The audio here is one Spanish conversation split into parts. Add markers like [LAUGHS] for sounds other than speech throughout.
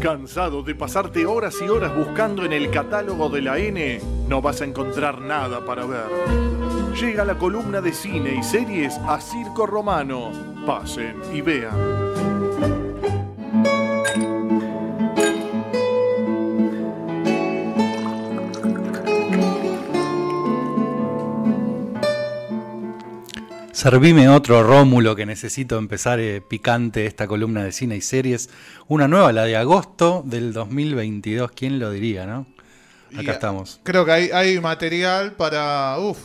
¿Cansado de pasarte horas y horas buscando en el catálogo de la N? No vas a encontrar nada para ver. Llega la columna de cine y series a Circo Romano. Pasen y vean. Servime otro Rómulo que necesito empezar eh, picante esta columna de cine y series. Una nueva, la de agosto del 2022. ¿Quién lo diría, no? Acá Y, estamos. Creo que hay, hay material para. Uf,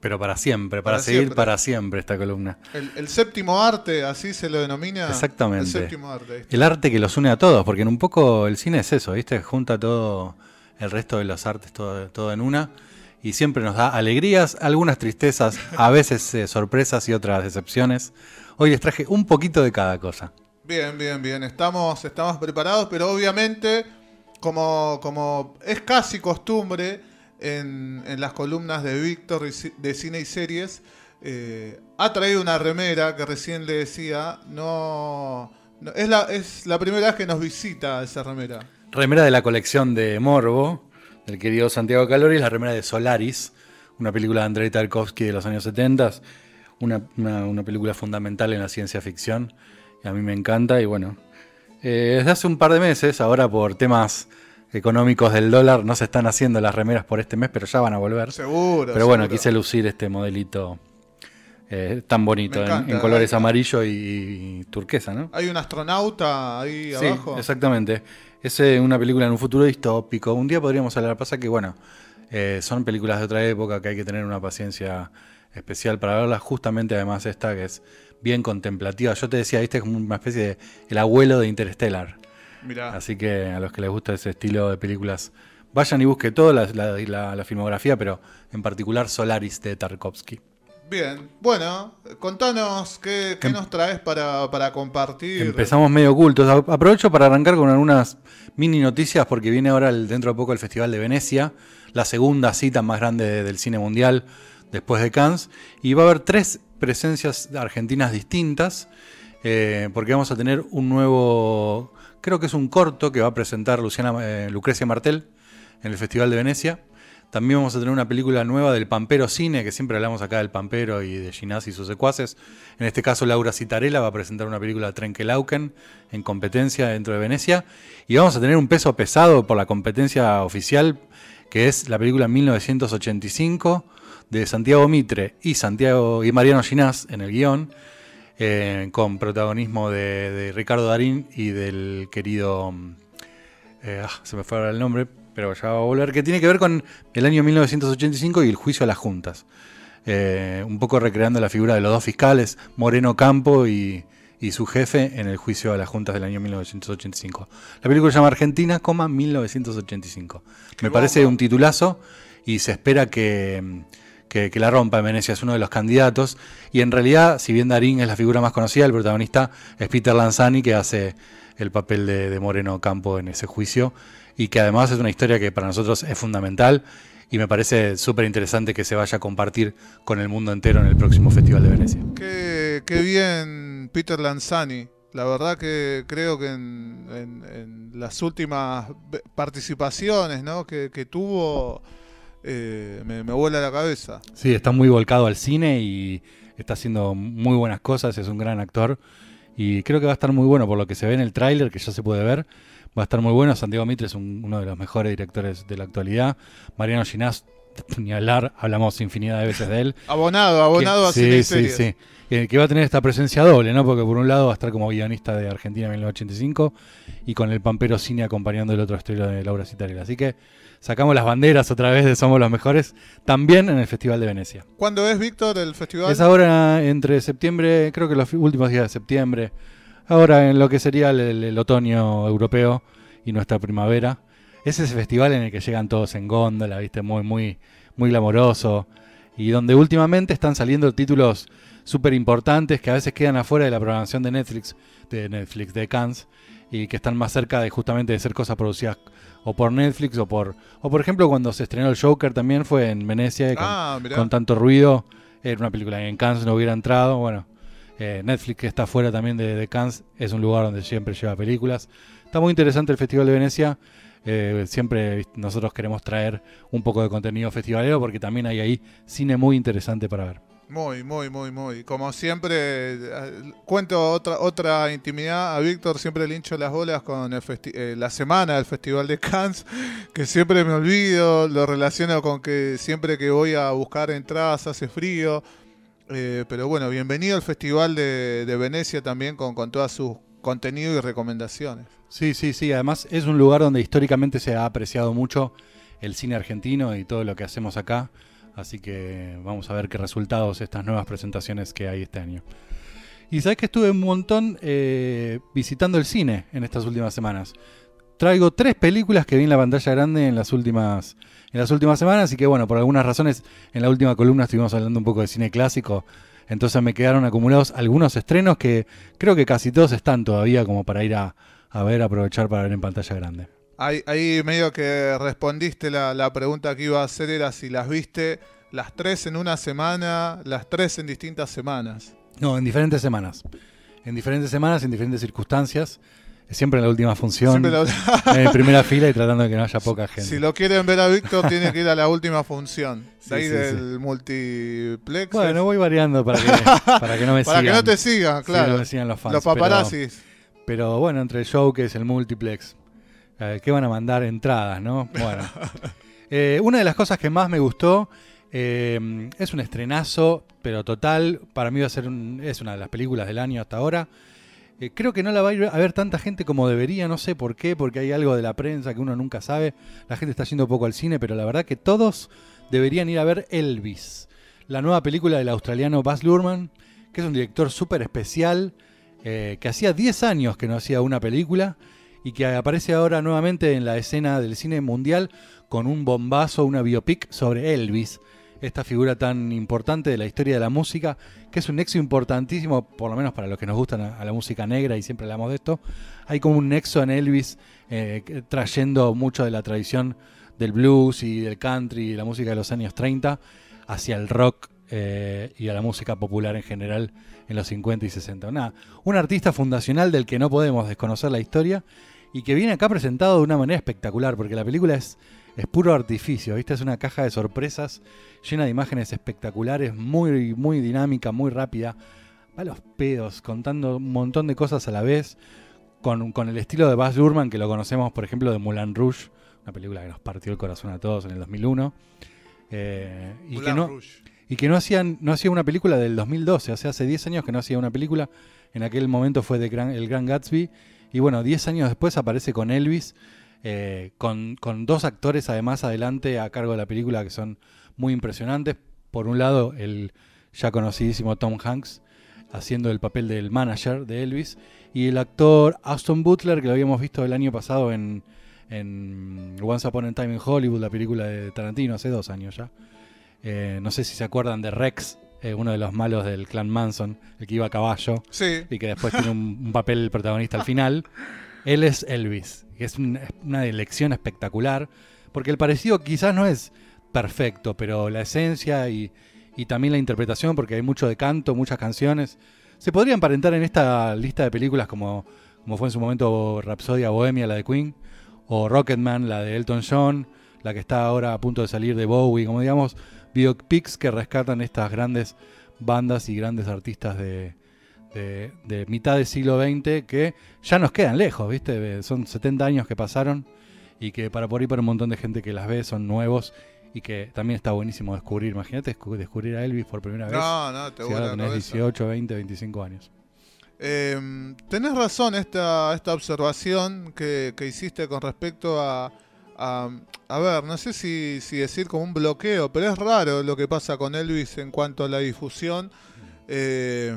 Pero para siempre, para, Para seguir siempre. para siempre esta columna. el, el séptimo arte, así se lo denomina. Exactamente. El séptimo arte. El arte que los une a todos, porque en un poco el cine es eso, ¿viste? Junta todo el resto de los artes, todo, todo en una. Y siempre nos da alegrías, algunas tristezas, a veces eh, sorpresas y otras decepciones. Hoy les traje un poquito de cada cosa. Bien, bien, bien. Estamos, estamos preparados, pero obviamente, como, como es casi costumbre en, en las columnas de Víctor de cine y series, eh, ha traído una remera que recién le decía. No, no- es, la, es la primera vez que nos visita esa remera. Remera de la colección de Morbo, del querido Santiago Calori, la remera de Solaris, una película de Andrei Tarkovsky de los años 70, una, una- una película fundamental en la ciencia ficción, y a mí me encanta, y bueno, eh, desde hace un par de meses, ahora por temas económicos del dólar, no se están haciendo las remeras por este mes, pero ya van a volver. Seguro. Pero bueno, seguro. quise lucir este modelito eh, tan bonito, en, colores amarillo y, y turquesa, ¿no? Hay un astronauta ahí Sí, abajo. exactamente. Es eh, una película en un futuro distópico. Un día podríamos hablar. Pasa que, bueno, eh, son películas de otra época que hay que tener una paciencia especial para verlas. Justamente, además, esta que es bien contemplativa. Yo te decía, viste, es como una especie de el abuelo de Interstellar. Mirá. Así que a los que les gusta ese estilo de películas, vayan y busquen toda la, la- la- la filmografía, pero en particular Solaris de Tarkovsky. Bien. Bueno, contanos qué, qué Em- nos traes para, para compartir. Empezamos medio ocultos. Aprovecho para arrancar con algunas mini noticias porque viene ahora el- dentro de poco el Festival de Venecia, la segunda cita más grande de- del cine mundial después de Cannes, y va a haber tres presencias argentinas distintas, eh, porque vamos a tener un nuevo, creo que es un corto que va a presentar Luciana, eh, Lucrecia Martel en el Festival de Venecia. También vamos a tener una película nueva del Pampero Cine, que siempre hablamos acá del Pampero y de Ginás y sus secuaces. En este caso, Laura Citarella va a presentar una película Trenkelauken en competencia dentro de Venecia. Y vamos a tener un peso pesado por la competencia oficial, que es la película 1985 de Santiago Mitre y, Santiago, y Mariano Ginás en el guion, eh, con protagonismo de, de Ricardo Darín y del querido... mm, eh, ah, se me fue ahora el nombre, pero ya va a volver, que tiene que ver con el año 1985 y el juicio a las juntas. Eh, un poco recreando la figura de los dos fiscales, Moreno Campo y, y su jefe, en el juicio a las juntas del año 1985. La película se llama Argentina, coma, 1985. Qué Me parece un titulazo y se espera que, que, que la rompa en Venecia, es uno de los candidatos. Y en realidad, si bien Darín es la figura más conocida, el protagonista es Peter Lanzani, que hace el papel de, de Moreno Campo en ese juicio. Y que además es una historia que para nosotros es fundamental. Y me parece súper interesante que se vaya a compartir con el mundo entero en el próximo Festival de Venecia. Qué, qué bien Peter Lanzani. La verdad que creo que en, en- en las últimas participaciones ¿no? que, que tuvo eh, me, me vuela la cabeza. Sí, está muy volcado al cine y está haciendo muy buenas cosas, es un gran actor y creo que va a estar muy bueno por lo que se ve en el tráiler, que ya se puede ver. Va a estar muy bueno, Santiago Mitre es un- uno de los mejores directores de la actualidad. Mariano Ginás, [LAUGHS] ni hablar, hablamos infinidad de veces de él. Abonado, abonado a sí, sí, sí. Eh, que va a tener esta presencia doble, ¿no? Porque por un lado va a estar como guionista de Argentina en 1985 y con el Pampero Cine acompañando el otro estreno de Laura Citarella. Así que sacamos las banderas otra vez de Somos los Mejores, también en el Festival de Venecia. ¿Cuándo es, Víctor, el festival? Es ahora entre septiembre, creo que los últimos días de septiembre, ahora en lo que sería el, el- el otoño europeo y nuestra primavera. Es ese festival en el que llegan todos en góndola, viste, muy, muy, muy glamoroso. Y donde últimamente están saliendo títulos súper importantes que a veces quedan afuera de la programación de Netflix, de Netflix, de Cannes, y que están más cerca de justamente de ser cosas producidas o por Netflix o por. O por ejemplo cuando se estrenó el Joker también fue en Venecia con, ah, con tanto ruido. Era una película que en Cannes no hubiera entrado. Bueno, Eh, Netflix, que está fuera también de, de Cannes, es un lugar donde siempre lleva películas. Está muy interesante el Festival de Venecia. Eh, siempre nosotros queremos traer un poco de contenido festivalero porque también hay ahí cine muy interesante para ver. Muy, muy, muy, muy. Como siempre, eh, cuento otra otra intimidad. A Víctor siempre le hincho las bolas con el festi- eh, la semana del Festival de Cannes, [LAUGHS] que siempre me olvido, lo relaciono con que siempre que voy a buscar entradas hace frío. Eh, pero bueno, bienvenido al Festival de, Venecia también con, con todas sus contenidos y recomendaciones. Sí, sí, sí. Además es un lugar donde históricamente se ha apreciado mucho el cine argentino y todo lo que hacemos acá. Así que vamos a ver qué resultados estas nuevas presentaciones que hay este año. Y sabes que estuve un montón eh, visitando el cine en estas últimas semanas. Traigo tres películas que vi en la pantalla grande en las últimas en las últimas semanas y que bueno, por algunas razones en la última columna estuvimos hablando un poco de cine clásico. Entonces me quedaron acumulados algunos estrenos que creo que casi todos están todavía como para ir a, a ver, aprovechar para ver en pantalla grande. Ahí, ahí medio que respondiste la, la pregunta que iba a hacer era si las viste las tres en una semana, las tres en distintas semanas. No, en diferentes semanas. En diferentes semanas, en diferentes circunstancias. Siempre en la última función. La- [LAUGHS] En primera fila y tratando de que no haya poca gente. si lo quieren ver a Víctor, tiene que ir a la última función. [LAUGHS] De ahí sí, del multiplex. Bueno, voy variando para que, [LAUGHS] para que no me para sigan. que no te sigan, claro. no me sigan los fans. Los pero- paparazzis. Pero, bueno, entre el show que es el multiplex, eh, ¿qué van a mandar entradas, no? Bueno. Eh, una de las cosas que más me gustó eh, es un estrenazo, pero total. Para mí va a ser un- es una de las películas del año hasta ahora. Eh, creo que no la va a ir a ver tanta gente como debería, no sé por qué, porque hay algo de la prensa que uno nunca sabe. La gente está yendo poco al cine, pero la verdad que todos deberían ir a ver Elvis, la nueva película del australiano Baz Luhrmann, que es un director súper especial, eh, que hacía 10 años que no hacía una película y que aparece ahora nuevamente en la escena del cine mundial con un bombazo, una biopic sobre Elvis, esta figura tan importante de la historia de la música, que es un nexo importantísimo, por lo menos para los que nos gustan a, la música negra y siempre hablamos de esto. Hay como un nexo en Elvis eh, trayendo mucho de la tradición del blues y del country y la música de los años 30 hacia el rock eh, y a la música popular en general en los 50 y 60. Nada, un artista fundacional del que no podemos desconocer la historia y que viene acá presentado de una manera espectacular, porque la película es, es puro artificio, ¿viste? Es una caja de sorpresas llena de imágenes espectaculares, muy, muy dinámica, muy rápida. Va a los pedos, contando un montón de cosas a la vez, con, con el estilo de Baz Luhrmann, que lo conocemos, por ejemplo, de Moulin Rouge, una película que nos partió el corazón a todos en el 2001. eh, y que no, Rouge. y que no hacían no hacía una película del 2012, o sea, hace 10 años que no hacía una película. En aquel momento fue de Gran- El Gran Gatsby. Y bueno, 10 años después aparece con Elvis, eh, con, con dos actores además adelante a cargo de la película que son muy impresionantes. Por un lado, el ya conocidísimo Tom Hanks haciendo el papel del manager de Elvis. Y el actor Aston Butler, que lo habíamos visto el año pasado en, en Once Upon a Time in Hollywood, la película de Tarantino, hace dos años ya. Eh, no sé si se acuerdan de Rex, eh, uno de los malos del clan Manson, el que iba a caballo Sí. y que después tiene un, un papel protagonista al final. Él es Elvis, es un- una elección espectacular, porque el parecido quizás no es perfecto, pero la esencia y, y también la interpretación, porque hay mucho de canto, muchas canciones, se podría emparentar en esta lista de películas como, como fue en su momento Rapsodia Bohemia, la de Queen, o Rocketman, la de Elton John, la que está ahora a punto de salir de Bowie, como digamos, biopics que rescatan estas grandes bandas y grandes artistas de, de, de mitad del siglo XX que ya nos quedan lejos, ¿viste? Son 70 años que pasaron y que para por ahí para un montón de gente que las ve son nuevos y que también está buenísimo descubrir. Imagínate descu- descubrir a Elvis por primera vez. No, no, te si ahora tenés cabeza. 18, 20, 25 años. Eh, tenés razón esta, esta observación que, que hiciste con respecto a, a, a ver, no sé si, si decir como un bloqueo, pero es raro lo que pasa con Elvis en cuanto a la difusión, eh,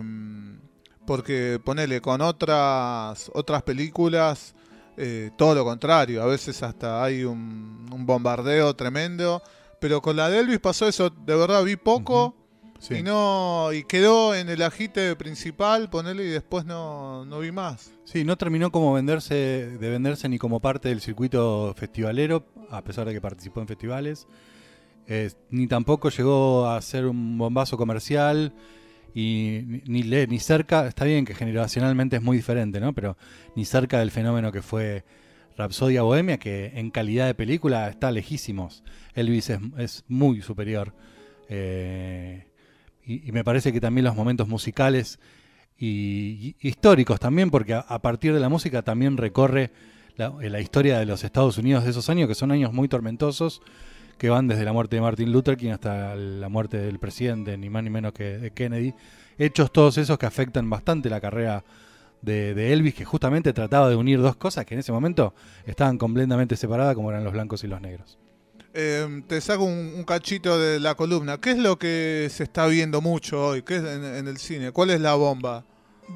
porque ponele con otras, otras películas, eh, todo lo contrario, a veces hasta hay un, un bombardeo tremendo, pero con la de Elvis pasó eso, de verdad vi poco. Sí. Y no y quedó en el agite principal, ponele y después no, no vi más. Sí, no terminó como venderse, de venderse ni como parte del circuito festivalero, a pesar de que participó en festivales, eh, ni tampoco llegó a ser un bombazo comercial, y ni, cerca, está bien que generacionalmente es muy diferente, ¿no? Pero ni cerca del fenómeno que fue Rapsodia Bohemia, que en calidad de película está lejísimos. Elvis es, es muy superior. Eh, y, me parece que también los momentos musicales y, históricos también, porque a, a partir de la música también recorre la, la historia de los Estados Unidos de esos años, que son años muy tormentosos, que van desde la muerte de Martin Luther King hasta la muerte del presidente, ni más ni menos que de Kennedy. Hechos todos esos que afectan bastante la carrera de, de Elvis, que justamente trataba de unir dos cosas que en ese momento estaban completamente separadas, como eran los blancos y los negros. Eh, te saco un, un cachito de la columna. ¿Qué es lo que se está viendo mucho hoy? ¿Qué es en, en el cine? ¿Cuál es la bomba?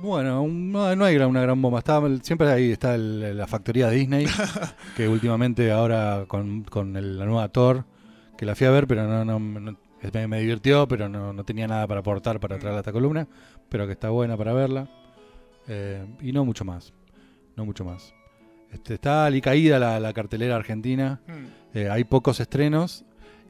Bueno, no, no hay una gran bomba. Está, siempre ahí está el- la factoría Disney, [LAUGHS] que últimamente ahora con, con el- la nueva Thor, que la fui a ver, pero no, no- no- me, me divirtió, pero no, no tenía nada para aportar para traer a esta columna, pero que está buena para verla. Eh, y no mucho más, no mucho más. Este, está alicaída la, la cartelera argentina, Hmm. eh, hay pocos estrenos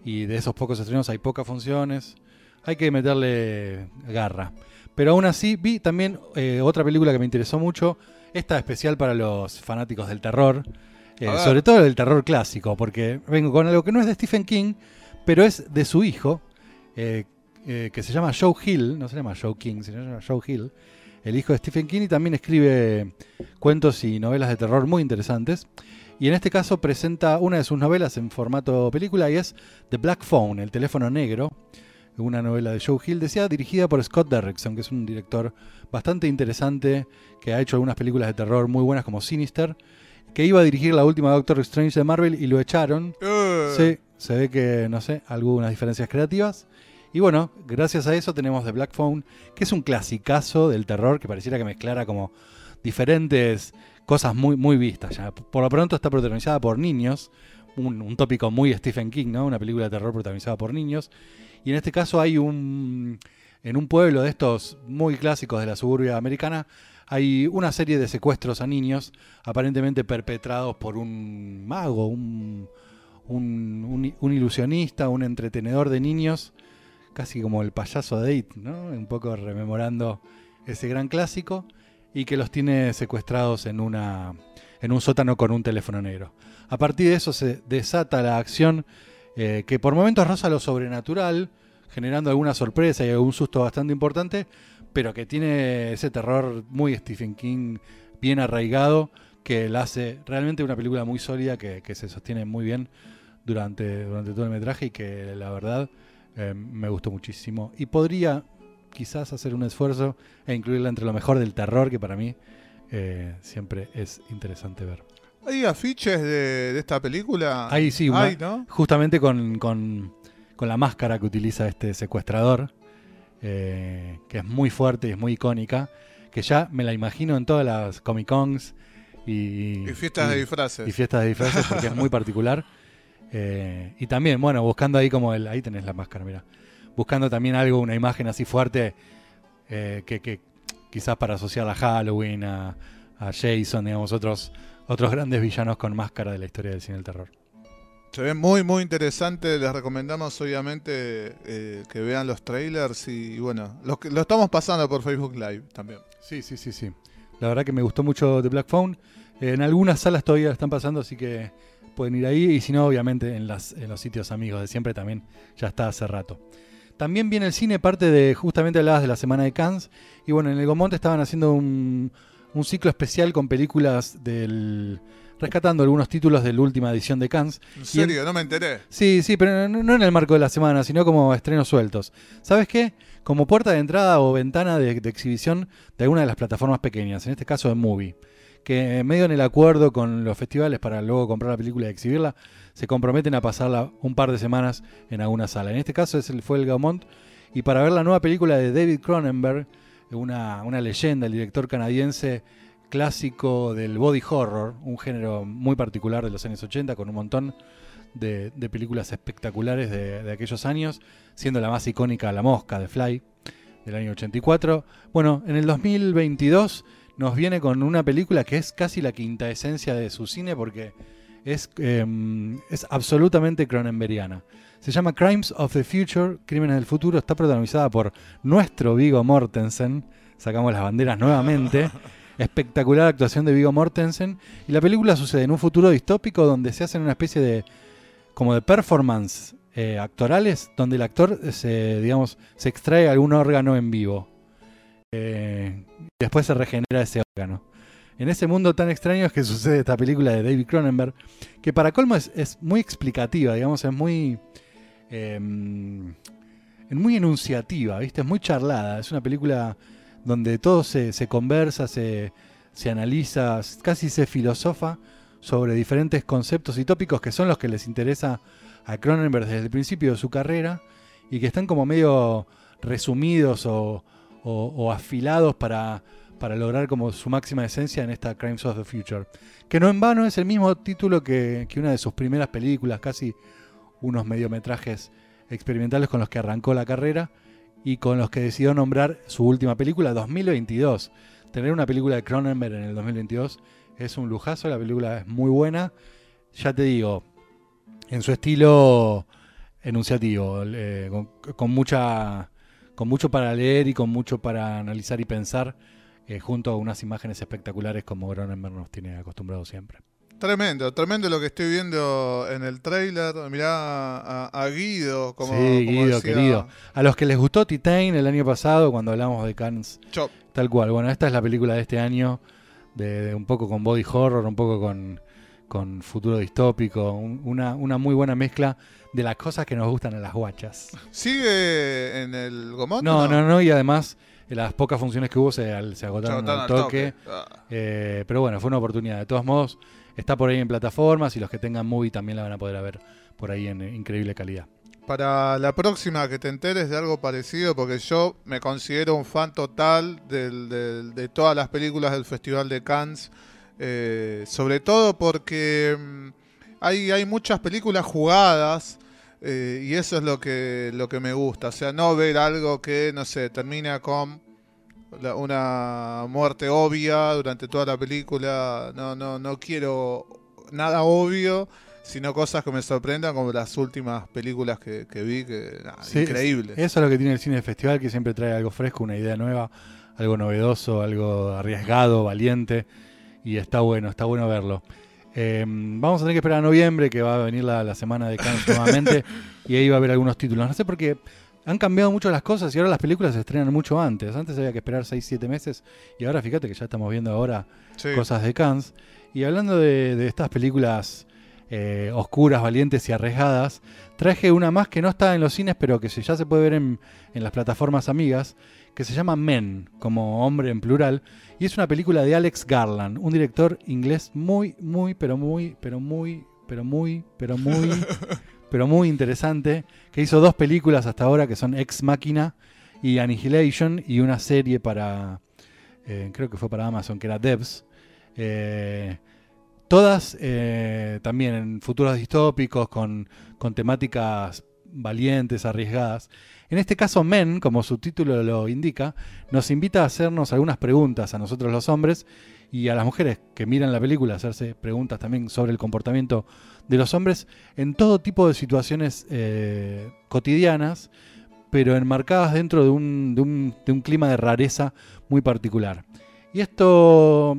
y de esos pocos estrenos hay pocas funciones. Hay que meterle garra. Pero aún así vi también eh, otra película que me interesó mucho. Esta especial para los fanáticos del terror. Eh, sobre todo el terror clásico. Porque vengo con algo que no es de Stephen King, pero es de su hijo. eh, eh, que se llama Joe Hill. No se llama Joe King, se llama Joe Hill. El hijo de Stephen King y también escribe cuentos y novelas de terror muy interesantes. Y en este caso presenta una de sus novelas en formato película y es The Black Phone, el teléfono negro, una novela de Joe Hill, decía, dirigida por Scott Derrickson, que es un director bastante interesante, que ha hecho algunas películas de terror muy buenas como Sinister, que iba a dirigir la última Doctor Strange de Marvel y lo echaron. Eh, Sí, se ve que, no sé, algunas diferencias creativas. Y bueno, gracias a eso tenemos The Black Phone, que es un clasicazo del terror que pareciera que mezclara como diferentes cosas muy, muy vistas. Ya. Por lo pronto está protagonizada por niños, un, un tópico muy Stephen King, ¿no? Una película de terror protagonizada por niños. Y en este caso hay un. En un pueblo de estos muy clásicos de la suburbia americana, hay una serie de secuestros a niños, aparentemente perpetrados por un mago, un, un, ilusionista, un entretenedor de niños, casi como el payaso de It, ¿no? Un poco rememorando ese gran clásico, y que los tiene secuestrados en, una, en un sótano con un teléfono negro. A partir de eso se desata la acción eh, que por momentos roza lo sobrenatural, generando alguna sorpresa y algún susto bastante importante, pero que tiene ese terror muy Stephen King bien arraigado, que la hace realmente una película muy sólida que, que se sostiene muy bien durante, durante todo el metraje y que la verdad eh, me gustó muchísimo. Y podría quizás hacer un esfuerzo e incluirla entre lo mejor del terror, que para mí eh, siempre es interesante ver. ¿Hay afiches de, de esta película? Ahí sí, una- Hay, ¿no? Justamente con, con- con la máscara que utiliza este secuestrador, eh, que es muy fuerte y es muy icónica, que ya me la imagino en todas las Comic Cons y, Y fiestas de disfraces. y fiestas de disfraces porque es muy particular. [LAUGHS] Eh, y también, bueno, buscando ahí como el. Ahí tenés la máscara, mira. Buscando también algo, una imagen así fuerte eh, que, que quizás para asociar a Halloween, a, a Jason, digamos, otros, otros grandes villanos con máscara de la historia del cine del terror. Se ve muy, muy interesante. Les recomendamos, obviamente, eh, que vean los trailers. Y bueno, lo, lo estamos pasando por Facebook Live también. Sí, sí, sí, sí. La verdad que me gustó mucho The Black Phone. En algunas salas todavía están pasando, así que pueden ir ahí. Y si no, obviamente en, los sitios amigos de siempre también ya está hace rato. También viene el cine, parte de, justamente hablabas de la semana de Cannes. Y bueno, en el Gaumont estaban haciendo un ciclo especial con películas del... rescatando algunos títulos de la última edición de Cannes. En serio, no me enteré. Sí, sí, pero no, no en el marco de la semana, sino como estrenos sueltos. ¿Sabes qué? Como puerta de entrada o ventana de, de exhibición de alguna de las plataformas pequeñas, en este caso de Movie, que medio en el acuerdo con los festivales para luego comprar la película y exhibirla, se comprometen a pasarla un par de semanas en alguna sala. En este caso es el, fue el Gaumont, y para ver la nueva película de David Cronenberg, una, una leyenda, el director canadiense clásico del body horror, un género muy particular de los años 80, con un montón de, películas espectaculares de, de aquellos años, siendo la más icónica La Mosca de Fly, del año 84. Bueno, en el 2022 nos viene con una película que es casi la quinta esencia de su cine, porque es, em, es absolutamente cronenberiana. Se llama Crimes of the Future, Crímenes del Futuro. Está protagonizada por nuestro Vigo Mortensen. Sacamos las banderas nuevamente. [LAUGHS] Espectacular actuación de Vigo Mortensen. Y la película sucede en un futuro distópico donde se hacen una especie de como de performance eh, actorales, donde el actor se, digamos, se extrae algún órgano en vivo. Eh, y después se regenera ese órgano. En ese mundo tan extraño es que sucede esta película de David Cronenberg, que para colmo es, es muy explicativa, digamos, es muy eh, muy enunciativa, ¿viste? Es muy charlada. Es una película donde todo se, conversa, se, se, analiza, casi se filosofa sobre diferentes conceptos y tópicos que son los que les interesa a Cronenberg desde el principio de su carrera y que están como medio resumidos o, o, afilados para, para lograr como su máxima esencia en esta Crimes of the Future. Que no en vano es el mismo título que, que una de sus primeras películas, casi unos mediometrajes experimentales con los que arrancó la carrera y con los que decidió nombrar su última película, 2022. Tener una película de Cronenberg en el 2022 es un lujazo, la película es muy buena. Ya te digo, en su estilo enunciativo, con, mucha, con mucho para leer y con mucho para analizar y pensar, eh, junto a unas imágenes espectaculares como Cronenberg nos tiene acostumbrado siempre. Tremendo, tremendo lo que estoy viendo en el trailer. Mirá a, Guido, como, sí, Guido, querido. A los que les gustó Titan el año pasado, cuando hablamos de Cannes. Tal cual. Bueno, esta es la película de este año, de, un poco con body horror, un poco con, con futuro distópico. una, una muy buena mezcla de las cosas que nos gustan a las guachas. ¿Sigue en el Gomón? No, no, no, y además las pocas funciones que hubo se, se agotaron al toque. Ah. Eh, pero bueno, fue una oportunidad. De todos modos, Está por ahí en plataformas y los que tengan movie también la van a poder ver por ahí en increíble calidad. Para la próxima que te enteres de algo parecido, porque yo me considero un fan total de todas las películas del Festival de Cannes, eh, sobre todo porque mm, hay, muchas películas jugadas. Eh, y eso es lo que, lo que me gusta. O sea, no ver algo que, no sé, termina con una muerte obvia durante toda la película. No, no, no quiero nada obvio, sino cosas que me sorprendan, como las últimas películas que, vi, que increíble. Eso es lo que tiene el cine de festival, que siempre trae algo fresco, una idea nueva, algo novedoso, algo arriesgado, valiente, y está bueno, está bueno verlo. Em, vamos a tener que esperar a noviembre, que va a venir la, la semana de Cannes [LAUGHS] nuevamente, y ahí va a haber algunos títulos. No sé por qué han cambiado mucho las cosas y ahora las películas se estrenan mucho antes. Antes había que esperar 6-7 meses y ahora fíjate que ya estamos viendo ahora cosas de Cannes. Y hablando de, estas películas eh, oscuras, valientes y arriesgadas, traje una más que no está en los cines, pero que ya se puede ver en, en las plataformas amigas, que se llama Men, como hombre en plural, y es una película de Alex Garland, un director inglés muy, muy, pero muy, pero muy, pero muy, pero muy, [LAUGHS] pero muy interesante, que hizo dos películas hasta ahora que son Ex Máquina y Annihilation y una serie para, eh, creo que fue para Amazon, que era Devs. Eh, todas eh, también en futuros distópicos, con, con temáticas valientes, arriesgadas. En este caso, Men, como su título lo indica, nos invita a hacernos algunas preguntas a nosotros los hombres y a las mujeres que miran la película, hacerse preguntas también sobre el comportamiento de los hombres en todo tipo de situaciones eh, cotidianas, pero enmarcadas dentro de un, clima de rareza muy particular. Y esto,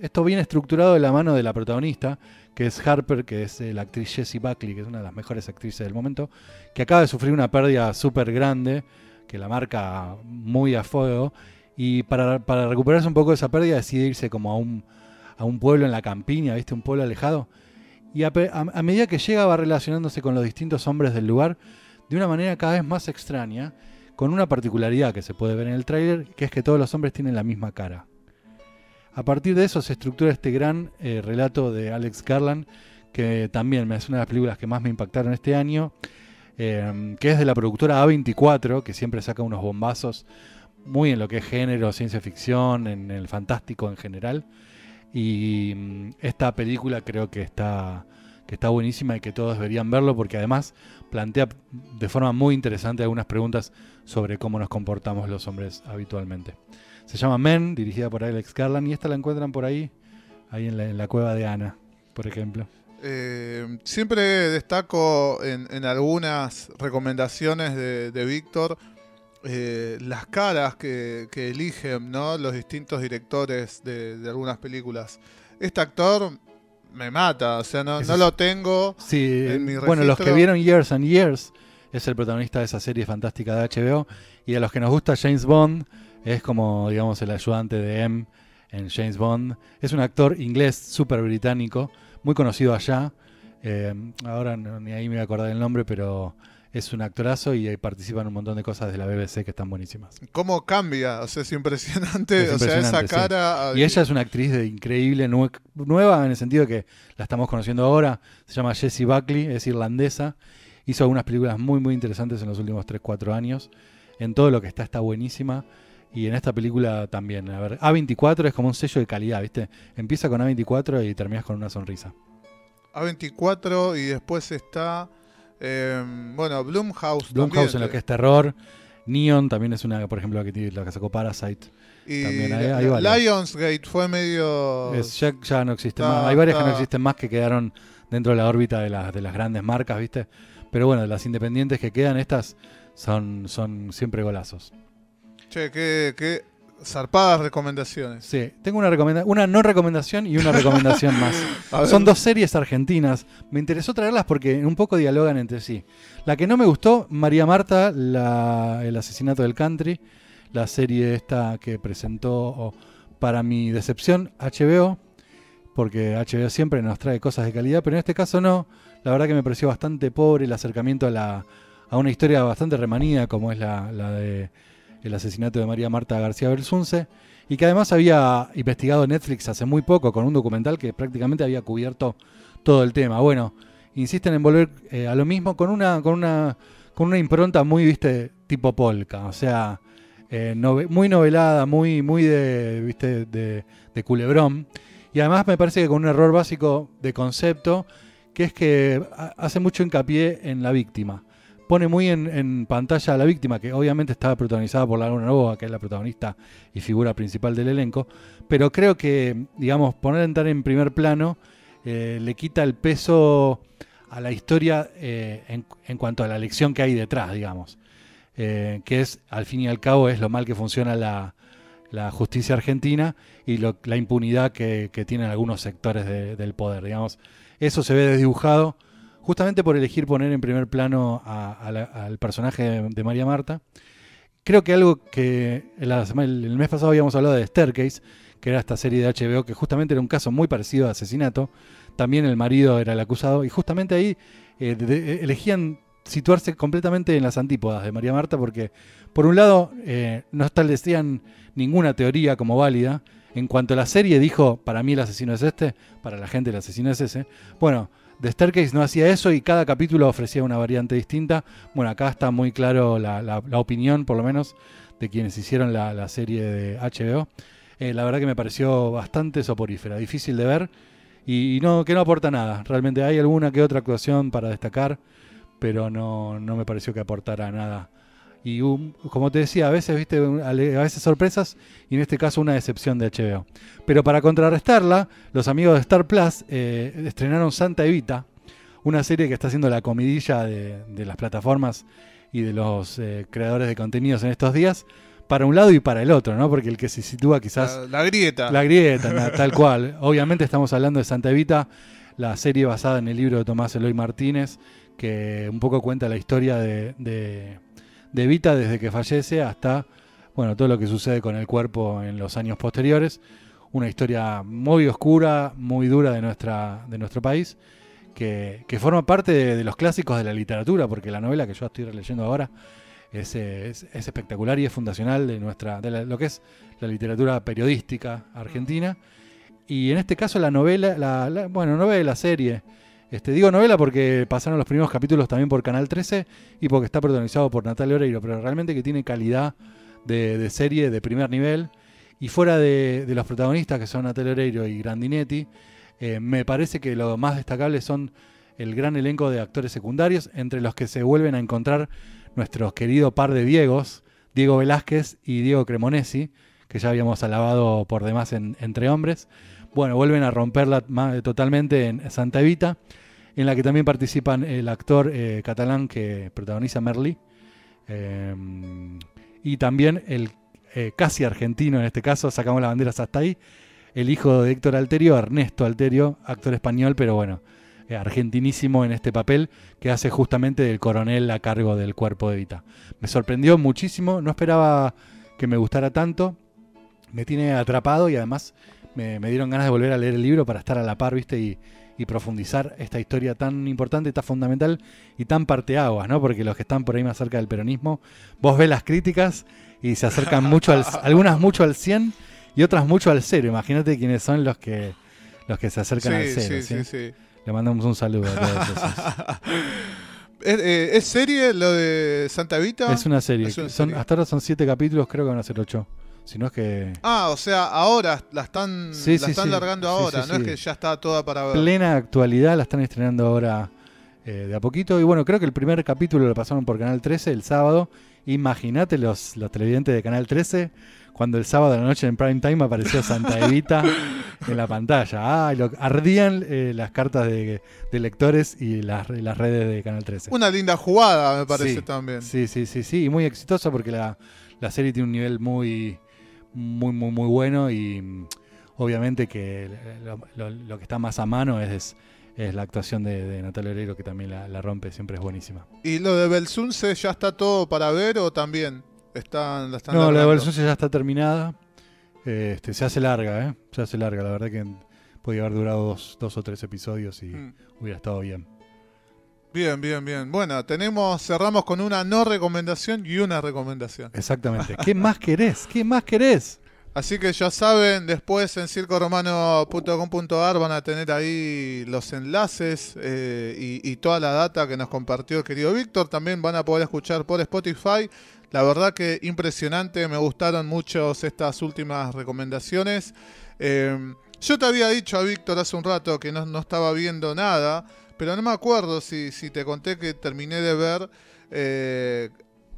esto viene estructurado de la mano de la protagonista, que es Harper, que es eh, la actriz Jessie Buckley, que es una de las mejores actrices del momento, que acaba de sufrir una pérdida súper grande, que la marca muy a fuego, y para, recuperarse un poco de esa pérdida decide irse como a un, a pueblo en la campiña, ¿viste? Un pueblo alejado, y a, medida que llega va relacionándose con los distintos hombres del lugar de una manera cada vez más extraña, con una particularidad que se puede ver en el tráiler, que es que todos los hombres tienen la misma cara. A partir de eso se estructura este gran eh, relato de Alex Garland, que también es una de las películas que más me impactaron este año, eh, que es de la productora A24, que siempre saca unos bombazos muy en lo que es género, ciencia ficción, en el fantástico en general. Y mm, esta película creo que está, que está buenísima y que todos deberían verlo porque además plantea de forma muy interesante algunas preguntas sobre cómo nos comportamos los hombres habitualmente. Se llama Men, dirigida por Alex Garland, y esta la encuentran por ahí, ahí en la, cueva de Ana, por ejemplo. Eh, siempre destaco en, en algunas recomendaciones de, de Víctor eh, las caras que, que eligen ¿no? los distintos directores de, de algunas películas. Este actor me mata, o sea, no, lo tengo. Sí, En mi bueno, los que registro- vieron Years and Years es el protagonista de esa serie fantástica de HBO. Y a los que nos gusta James Bond es como, digamos, el ayudante de M en James Bond. Es un actor inglés súper británico, muy conocido allá. Eh, ahora no- ni ahí me voy a acordar el nombre, pero es un actorazo y participa en un montón de cosas de la BBC que están buenísimas. ¿Cómo cambia? O sea, es impresionante. Es [LAUGHS] o sea, esa sí. cara. Y ella es una actriz de increíble, nue- nueva en el sentido de que la estamos conociendo ahora. Se llama Jessie Buckley, es irlandesa. Hizo algunas películas muy, muy interesantes en los últimos 3-4 años. En todo lo que está, está buenísima. Y en esta película también. A ver, A24 es como un sello de calidad, ¿viste? Empieza con A24 y terminas con una sonrisa. A24 y después está. eh, bueno. Blumhouse también, en lo que es terror. Neon también es una, por ejemplo, la que, tiene- la que sacó Parasite. Y también hay- la- hay varias. Lionsgate fue medio. Es- ya, ya no existe más. Hay varias que no existen más que quedaron dentro de la órbita de, las de las grandes marcas, ¿viste? Pero bueno, de las independientes que quedan, estas son, son siempre golazos. Che, qué, qué zarpadas recomendaciones. Sí, tengo una recomenda una no recomendación y una recomendación [LAUGHS] más. Son dos series argentinas. Me interesó traerlas porque un poco dialogan entre sí. La que no me gustó, María Marta, la- el asesinato del country, la serie esta que presentó, para mi decepción, HBO, porque HBO siempre nos trae cosas de calidad, pero en este caso no. La verdad que me pareció bastante pobre el acercamiento a, la, a una historia bastante remanida como es la, la de el asesinato de María Marta García Belsunce y que además había investigado Netflix hace muy poco con un documental que prácticamente había cubierto todo el tema. Bueno, insisten en volver eh, a lo mismo con una, con una, con una impronta muy, viste, tipo polka, o sea, eh, muy novelada, muy, muy de, viste, de, de culebrón. Y además me parece que con un error básico de concepto, que es que ha- hace mucho hincapié en la víctima. Pone muy en, pantalla a la víctima, que obviamente estaba protagonizada por Laura Novoa, que es la protagonista y figura principal del elenco, pero creo que, digamos, poner entrar en primer plano eh, le quita el peso a la historia eh, en, cuanto a la lección que hay detrás, digamos. Eh, que es, al fin y al cabo, es lo mal que funciona la, justicia argentina y la impunidad que, tienen algunos sectores de- del poder, digamos. Eso se ve desdibujado justamente por elegir poner en primer plano a- la- al personaje de, María Marta. Creo que algo que el, mes pasado habíamos hablado de Staircase, que era esta serie de HBO que justamente era un caso muy parecido a asesinato. También el marido era el acusado y justamente ahí eh, elegían situarse completamente en las antípodas de María Marta porque por un lado eh, no establecían ninguna teoría como válida. En cuanto a la serie dijo, para mí el asesino es este, para la gente el asesino es ese. Bueno, The Staircase no hacía eso y cada capítulo ofrecía una variante distinta. Bueno, acá está muy claro la, la- opinión, por lo menos, de quienes hicieron la, la serie de HBO. Eh, la verdad que me pareció bastante soporífera, difícil de ver y, y no, que no aporta nada. Realmente hay alguna que otra actuación para destacar, pero no, no me pareció que aportara nada. Y un- como te decía, a veces, viste, a veces sorpresas y en este caso una decepción de HBO. Pero para contrarrestarla, los amigos de Star Plus eh, estrenaron Santa Evita, una serie que está haciendo la comidilla de, de las plataformas y de los eh, creadores de contenidos en estos días, para un lado y para el otro, ¿no? Porque el que se sitúa quizás La, la grieta. la grieta, na- tal cual. Obviamente estamos hablando de Santa Evita, la serie basada en el libro de Tomás Eloy Martínez, que un poco cuenta la historia de, de, de Evita desde que fallece hasta bueno, todo lo que sucede con el cuerpo en los años posteriores. Una historia muy oscura, muy dura de, nuestra, de nuestro país, que, que forma parte de, los clásicos de la literatura, porque la novela que yo estoy leyendo ahora es, eh, es- es espectacular y es fundacional de nuestra de la- lo que es la literatura periodística argentina. Y en este caso la novela, la, la- bueno, novela, serie. Este, digo novela porque pasaron los primeros capítulos también por Canal 13 y porque está protagonizado por Natalia Oreiro, pero realmente que tiene calidad de, serie de primer nivel. Y fuera de, los protagonistas que son Natalia Oreiro y Grandinetti, eh, me parece que lo más destacable son el gran elenco de actores secundarios, entre los que se vuelven a encontrar nuestros querido par de Diegos, Diego Velázquez y Diego Cremonesi, que ya habíamos alabado por demás en Entre Hombres. Bueno, vuelven a romperla ma- totalmente en Santa Evita, en la que también participan el actor eh, catalán que protagoniza Merlí, eh, y también el eh, casi argentino en este caso, sacamos las banderas hasta ahí, el hijo de Héctor Alterio, Ernesto Alterio, actor español, pero bueno, eh, argentinísimo en este papel, que hace justamente del coronel a cargo del cuerpo de Evita. Me sorprendió muchísimo, no esperaba que me gustara tanto, me tiene atrapado y además me, me dieron ganas de volver a leer el libro para estar a la par, ¿viste? Y, y profundizar esta historia tan importante, tan fundamental y tan parteaguas, ¿no? Porque los que están por ahí más cerca del peronismo, vos ves las críticas y se acercan [LAUGHS] mucho al, algunas mucho al 100 y otras mucho al cero. Imagínate quiénes son los que los que se acercan al cero. sí, ¿sí? Le mandamos un saludo a todos esos. [LAUGHS] ¿Es, eh, ¿es serie lo de Santa Evita? Es una serie. Es una Son, serie. hasta ahora son siete capítulos, creo que van a ser ocho. Si no es que Ah, o sea, ahora la están, Sí, la sí, están sí. largando ahora, no es que ya está toda para ver. plena actualidad, la están estrenando ahora eh, de a poquito. Y bueno, creo que el primer capítulo lo pasaron por Canal 13 el sábado. Imagínate los, los televidentes de Canal 13 cuando el sábado de la noche en prime time apareció Santa [LAUGHS] Evita en la pantalla. Ah, lo- ardían eh, las cartas de, de lectores y las, las redes de Canal 13. Una linda jugada, me parece Sí, también. Sí, sí, sí, sí. Y muy exitosa porque la, la serie tiene un nivel muy, muy, muy, muy bueno y mm, obviamente que lo, lo- lo que está más a mano es, es la actuación de, de Natalia Oreiro que también la, la rompe, siempre es buenísima. ¿Y lo de Belsunce ya está todo para ver o también están, la están No, la de largando? Belsunce ya está terminada. Este, se hace larga, ¿eh? Se hace larga. La verdad que podía haber durado dos, dos o tres episodios y Mm. hubiera estado bien. Bien, bien, bien. Bueno, tenemos, cerramos con una no recomendación y una recomendación. Exactamente. ¿Qué más querés? ¿Qué más querés? Así que ya saben, después en circoromano.com.ar van a tener ahí los enlaces eh, y, y toda la data que nos compartió el querido Víctor. También van a poder escuchar por Spotify. La verdad que impresionante, me gustaron mucho estas últimas recomendaciones. Eh, yo te había dicho a Víctor hace un rato que no, no estaba viendo nada, pero no me acuerdo si, si te conté que terminé de ver, eh,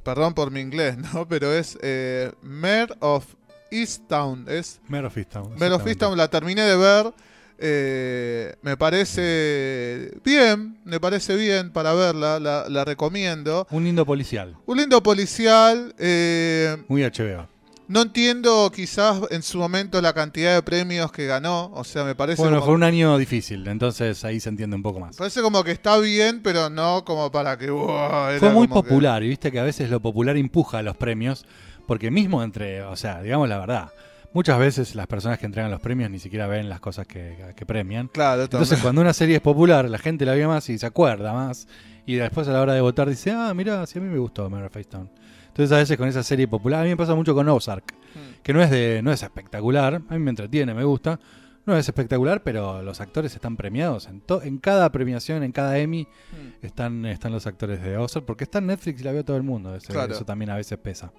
perdón por mi inglés, [LAUGHS] ¿no? Pero es eh, Mayor of Easttown, es Mare of Easttown, Mayor of. Easttown, la terminé de ver. eh, me parece bien, me parece bien para verla, la, la recomiendo. Un lindo policial. Un lindo policial, eh, Muy HBO. No entiendo quizás en su momento la cantidad de premios que ganó, o sea, me parece Bueno, como, fue un año difícil, entonces ahí se entiende un poco más. parece como que está bien, pero no como para que... wow, Fue muy que- popular, y viste que a veces lo popular empuja a los premios, porque mismo entre, o sea, digamos la verdad, muchas veces las personas que entregan los premios ni siquiera ven las cosas que, que premian. Claro, Entonces también. cuando una serie es popular, la gente la ve más y se acuerda más, y después a la hora de votar dice, ah, mira, si a mí me gustó Mare of Easttown. Entonces a veces con esa serie popular, a mí me pasa mucho con Ozark, Mm. que no es, de, no es espectacular, a mí me entretiene, me gusta, no es espectacular, pero los actores están premiados. En, to- en cada premiación, en cada Emmy, Mm. están, están los actores de Ozark, porque está en Netflix y la veo todo el mundo. Eso, Claro. eso también a veces pesa.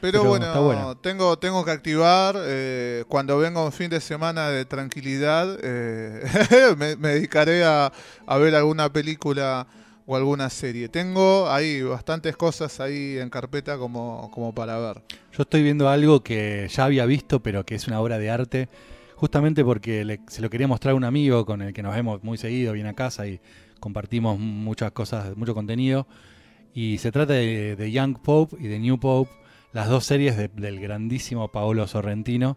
Pero, Pero bueno, tengo, tengo que activar eh, cuando venga un fin de semana de tranquilidad, eh, [LAUGHS] me, me dedicaré a, a ver alguna película o alguna serie. Tengo ahí bastantes cosas ahí en carpeta como, como para ver. Yo estoy viendo algo que ya había visto, pero que es una obra de arte, justamente porque se lo quería mostrar a un amigo con el que nos vemos muy seguido, viene a casa y compartimos muchas cosas, mucho contenido. Y se trata de, Young Pope y de New Pope, las dos series de- del grandísimo Paolo Sorrentino,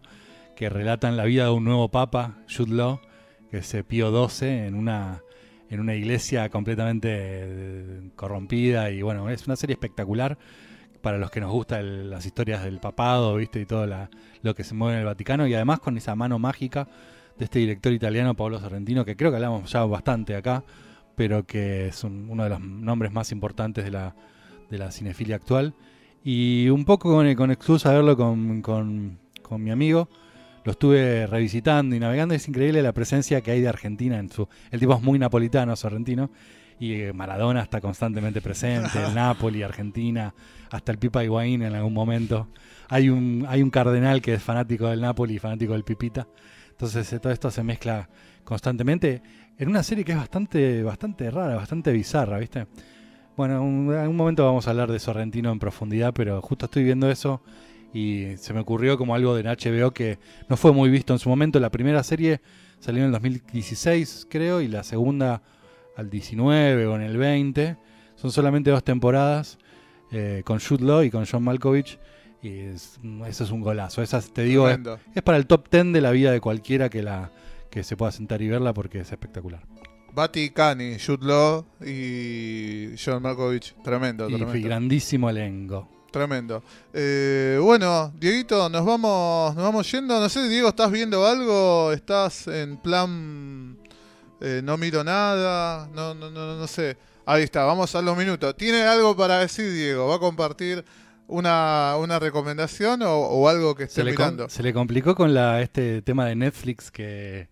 que relatan la vida de un nuevo papa, Jude que es Pío XII, en una, en una iglesia completamente eh, corrompida. Y bueno, es una serie espectacular para los que nos gustan las historias del papado, ¿viste? Y todo la- lo que se mueve en el Vaticano. Y además con esa mano mágica de este director italiano, Paolo Sorrentino, que creo que hablamos ya bastante acá, pero que es un- uno de los nombres más importantes de la, de la cinefilia actual. Y un poco con, con excusa verlo con, con- con mi amigo, lo estuve revisitando y navegando. Es increíble la presencia que hay de Argentina en su. El tipo es muy napolitano, sorrentino. Y eh, Maradona está constantemente presente, el [LAUGHS] Napoli, Argentina, hasta el Pipa Higuaín en algún momento. Hay un, hay un cardenal que es fanático del Napoli y fanático del Pipita. Entonces eh, todo esto se mezcla constantemente en una serie que es bastante, bastante rara, bastante bizarra, ¿viste? Bueno, en un momento vamos a hablar de Sorrentino en profundidad, pero justo estoy viendo eso y se me ocurrió como algo de HBO que no fue muy visto en su momento. La primera serie salió en el 2016, creo, y la segunda al 19 o en el 20. Son solamente dos temporadas eh, con Jude Law y con John Malkovich. Y es- eso es un golazo. Esa, te digo, es, es para el top 10 de la vida de cualquiera que, la, que se pueda sentar y verla porque es espectacular. Bati Cani, Jude Law y John Malkovich. Tremendo, Y tremendo. grandísimo elenco. Tremendo. Eh, bueno, Dieguito, nos vamos, nos vamos yendo. No sé, Diego, ¿estás viendo algo? ¿Estás en plan eh, no miro nada? No, no, no, no sé. Ahí está, vamos a los minutos. ¿Tiene algo para decir, Diego? ¿Va a compartir una, una recomendación o, o algo que esté Se mirando? se le complicó con la, este tema de Netflix que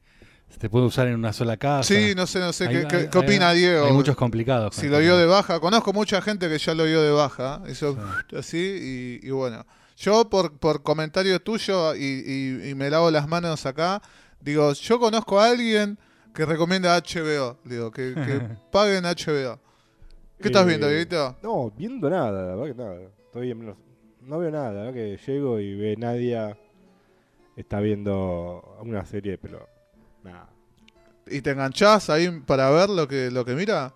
se puede usar en una sola casa. Sí, no sé, no sé. Hay- ¿Qué, qué- hay- qué opina hay- Diego? Hay muchos complicados. Si lo dio de baja, conozco mucha gente que ya lo dio de baja, eso [LAUGHS] así, y, y bueno. Yo por, por comentario tuyo y, y- y me lavo las manos acá, digo, yo conozco a alguien que recomienda HBO, digo, que, que [LAUGHS] paguen HBO. ¿Qué estás Eh, viendo, Dieguito? No, viendo nada, la verdad que nada. Estoy en menos- no veo nada, la verdad que llego y ve Nadia está viendo una serie, pero nada. ¿Y te enganchás ahí para ver lo que, lo que mira?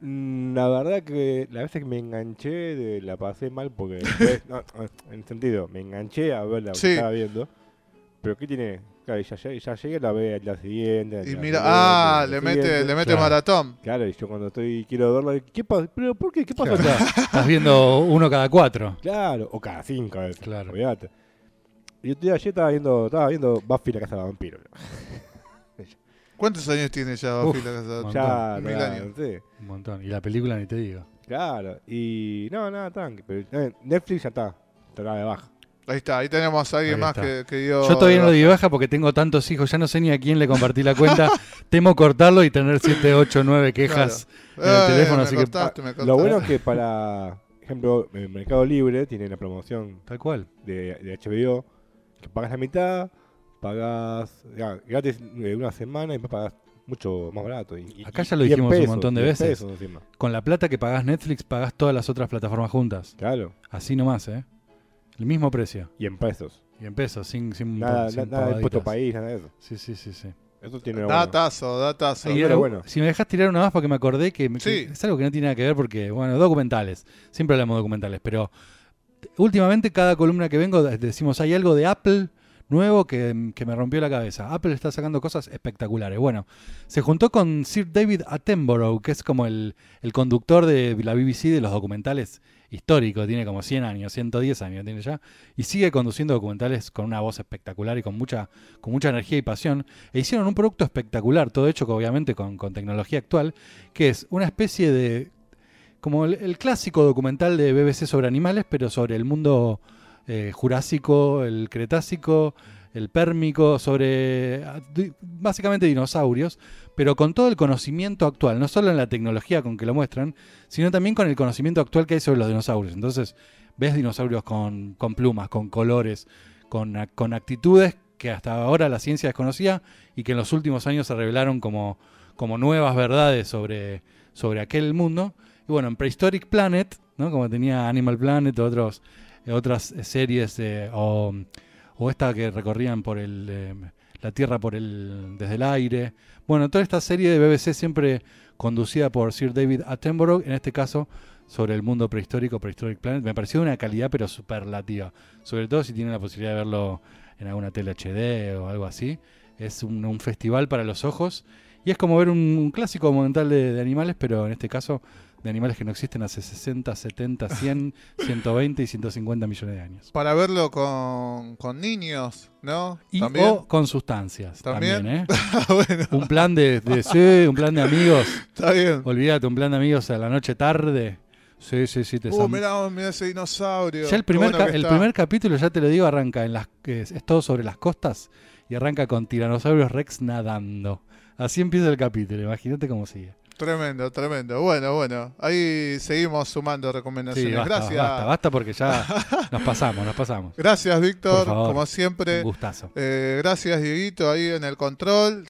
Mm, La verdad que la vez que me enganché de- la pasé mal porque después, [LAUGHS] no, no, en sentido, me enganché a ver la que Sí. estaba viendo. Pero ¿qué tiene? Claro, ya, ya, ya llegué, la ve día siguiente. Y mira, siguiente, ah, le mete, siguiente. le mete Claro. maratón. Claro, y yo cuando estoy quiero verlo, ¿qué pasa? ¿Pero por qué? ¿Qué pasó Claro. acá? [LAUGHS] Estás viendo uno cada cuatro. Claro, o cada cinco a veces. Claro. Y día ayer estaba viendo, estaba viendo Buffy la casa de vampiros. ¿Cuántos años tiene ya Uf, Buffy la casa? montón. Ya, Mil años. Un montón. Y la película ni te digo. Claro, y no, nada, tranqui. Pero, eh, Netflix ya está, está de baja. Ahí está, ahí tenemos a alguien Ahí más que, que dio. Yo todavía no lo di baja porque tengo tantos hijos, ya no sé ni a quién le compartí la cuenta. [LAUGHS] Temo cortarlo y tener 7, 8, 9 quejas en el Eh, teléfono, me así que cortaste, me Lo bueno es que para ejemplo, el Mercado Libre tiene la promoción tal cual. de, de HBO que pagas la mitad, pagas ya, gratis eh, una semana y después pagas mucho más barato. Y, y- Acá ya lo 10 dijimos un montón de 10 veces. pesos. Con la plata que pagás Netflix, pagás todas las otras plataformas juntas. Claro, Así nomás, ¿eh? El mismo precio. y en pesos. Y en pesos, sin, sin, Nada, sin na- nada de país, nada de eso. Sí, sí, sí, sí. Eso tiene lo bueno. Datazo, datazo. Y pero era- bueno. Si me dejas tirar una más porque me acordé que, me- Sí. que es algo que no tiene nada que ver porque, bueno, documentales. Siempre hablamos de documentales, pero últimamente cada columna que vengo de- decimos, hay algo de Apple nuevo que, que me rompió la cabeza. Apple está sacando cosas espectaculares. Bueno, se juntó con Sir David Attenborough, que es como el, el conductor de la BBC de los documentales históricos. Tiene como 100 años, 110 años tiene ya. Y sigue conduciendo documentales con una voz espectacular y con mucha, con mucha energía y pasión. E hicieron un producto espectacular, todo hecho obviamente con, tecnología actual, que es una especie de... como el clásico documental de BBC sobre animales, pero sobre el mundo eh, jurásico, el cretácico, el pérmico, sobre ah, básicamente dinosaurios, pero con todo el conocimiento actual, no solo en la tecnología con que lo muestran, sino también con el conocimiento actual que hay sobre los dinosaurios. Entonces, ves dinosaurios con, plumas, con colores, con, actitudes que hasta ahora la ciencia desconocía y que en los últimos años se revelaron como, nuevas verdades sobre, aquel mundo. Y bueno, en Prehistoric Planet, ¿no? como tenía Animal Planet otros, otras eh, series, o, esta que recorrían por el, eh, la Tierra por el, desde el aire. Bueno, toda esta serie de BBC siempre conducida por Sir David Attenborough, en este caso sobre el mundo prehistórico, Prehistoric Planet, me pareció una calidad pero superlativa. Sobre todo si tienen la posibilidad de verlo en alguna tele HD o algo así. Es un, festival para los ojos y es como ver un, un clásico documental de, de animales, pero en este caso de animales que no existen hace 60, 70, 100, 120 y 150 millones de años. Para verlo con, con niños, ¿no? Y También. o con sustancias. ¿También? También, ¿eh? [LAUGHS] bueno, Un plan de, de sí, un plan de amigos. está bien. Olvídate, un plan de amigos a la noche tarde. Sí, sí, sí, te Uh, mirá, mirá ese dinosaurio. Ya el primer, bueno el primer capítulo, ya te lo digo, arranca en las es, es todo sobre las costas y arranca con tiranosaurios Rex nadando. Así empieza el capítulo, imagínate cómo sigue. Tremendo, tremendo. Bueno, bueno. Ahí seguimos sumando Sí, recomendaciones. basta, Gracias. basta, basta porque ya [LAUGHS] nos pasamos, nos pasamos. Gracias, Víctor. Como siempre. Un gustazo. Eh, gracias, Dieguito, ahí en el control.